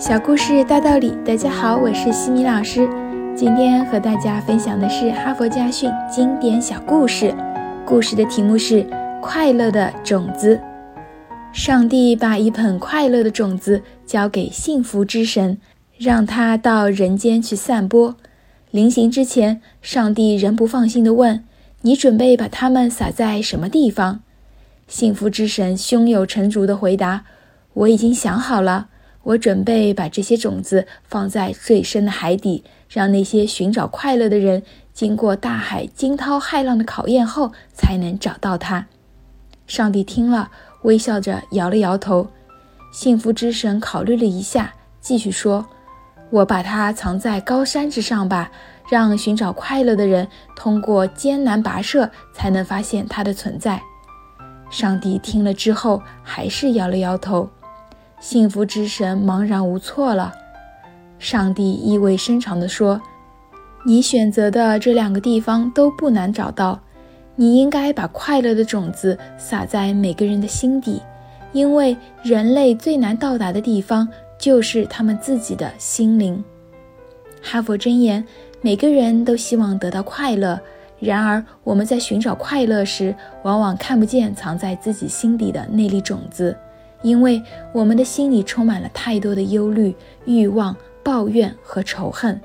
小故事大道理，大家好，我是西米老师。今天和大家分享的是《哈佛家训》经典小故事。故事的题目是《快乐的种子》。上帝把一捧快乐的种子交给幸福之神，让他到人间去散播。临行之前，上帝仍不放心地问：“你准备把它们撒在什么地方？”幸福之神胸有成竹地回答：“我已经想好了。”我准备把这些种子放在最深的海底，让那些寻找快乐的人经过大海惊涛骇浪的考验后才能找到它。上帝听了，微笑着摇了摇头。幸福之神考虑了一下，继续说：“我把它藏在高山之上吧，让寻找快乐的人通过艰难跋涉才能发现它的存在。”上帝听了之后，还是摇了摇头。幸福之神茫然无措了。上帝意味深长地说：“你选择的这两个地方都不难找到。你应该把快乐的种子撒在每个人的心底，因为人类最难到达的地方就是他们自己的心灵。”哈佛箴言：每个人都希望得到快乐，然而我们在寻找快乐时，往往看不见藏在自己心底的那粒种子。因为我们的心里充满了太多的忧虑、欲望、抱怨和仇恨。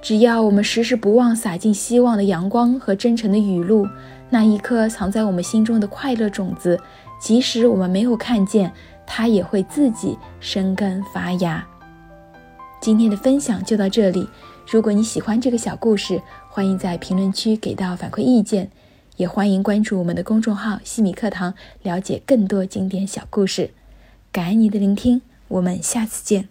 只要我们时时不忘洒进希望的阳光和真诚的雨露，那一颗藏在我们心中的快乐种子，即使我们没有看见，它也会自己生根发芽。今天的分享就到这里。如果你喜欢这个小故事，欢迎在评论区给到反馈意见，也欢迎关注我们的公众号“西米课堂”，了解更多经典小故事。感恩你的聆听，我们下次见。